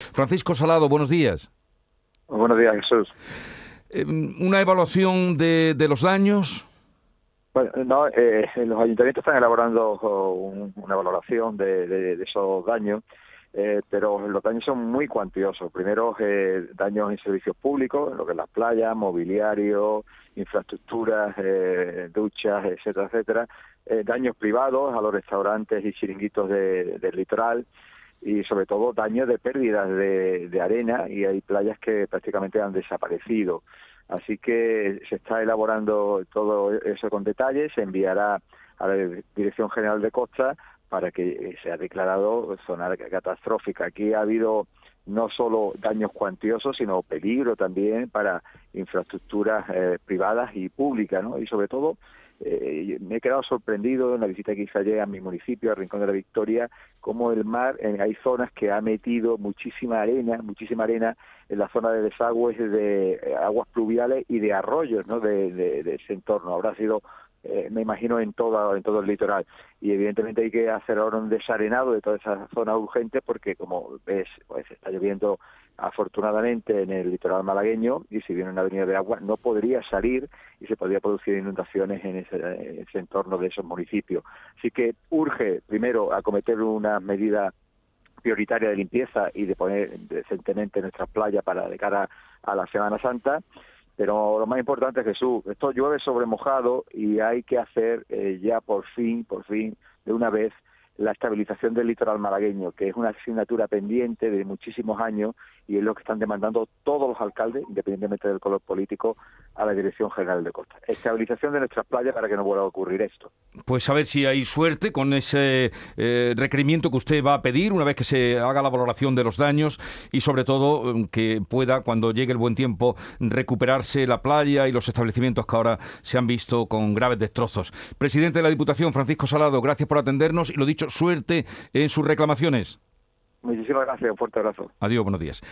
Francisco Salado, buenos días. Buenos días, Jesús. Eh, ¿Una evaluación de, de los daños? Bueno, no, eh, los ayuntamientos están elaborando un, una valoración de, de, de esos daños, eh, pero los daños son muy cuantiosos. Primero, eh, daños en servicios públicos, lo que es las playas, mobiliario, infraestructuras, eh, duchas, etcétera, etcétera. Daños privados a los restaurantes y chiringuitos de, del litoral y sobre todo daños de pérdidas de, arena y hay playas que prácticamente han desaparecido. Así que se está elaborando todo eso con detalle, se enviará a la Dirección General de Costa para que sea declarado zona catastrófica. Aquí ha habido no solo daños cuantiosos, sino peligro también para infraestructuras eh, privadas y públicas, ¿no? Y sobre todo eh, me he quedado sorprendido en la visita que hice ayer a mi municipio, a Rincón de la Victoria, como el mar, eh, hay zonas que ha metido muchísima arena, muchísima arena en la zona de desagües de eh, aguas pluviales y de arroyos, ¿no? De ese entorno. Habrá sido eh, me imagino en todo en todo el litoral. Y evidentemente hay que hacer ahora un desarenado de toda esa zona urgente porque como ves pues está lloviendo afortunadamente en el litoral malagueño y si viene una avenida de agua no podría salir y se podría producir inundaciones en ese, en ese entorno de esos municipios. Así que urge primero acometer una medida prioritaria de limpieza y de poner decentemente nuestras playas para de cara a la Semana Santa pero lo más importante, Jesús, esto llueve sobre mojado y hay que hacer eh, ya por fin, por fin, de una vez, la estabilización del litoral malagueño, que es una asignatura pendiente de muchísimos años y es lo que están demandando todos los alcaldes, independientemente del color político, a la Dirección General de Costa. Estabilización de nuestras playas para que no vuelva a ocurrir esto. Pues a ver si hay suerte con ese eh, requerimiento que usted va a pedir una vez que se haga la valoración de los daños y sobre todo mm, que pueda, cuando llegue el buen tiempo, recuperarse la playa y los establecimientos que ahora se han visto con graves destrozos. Presidente de la Diputación, Francisco Salado, gracias por atendernos y lo dicho, suerte en sus reclamaciones. Muchísimas gracias, un fuerte abrazo. Adiós, buenos días.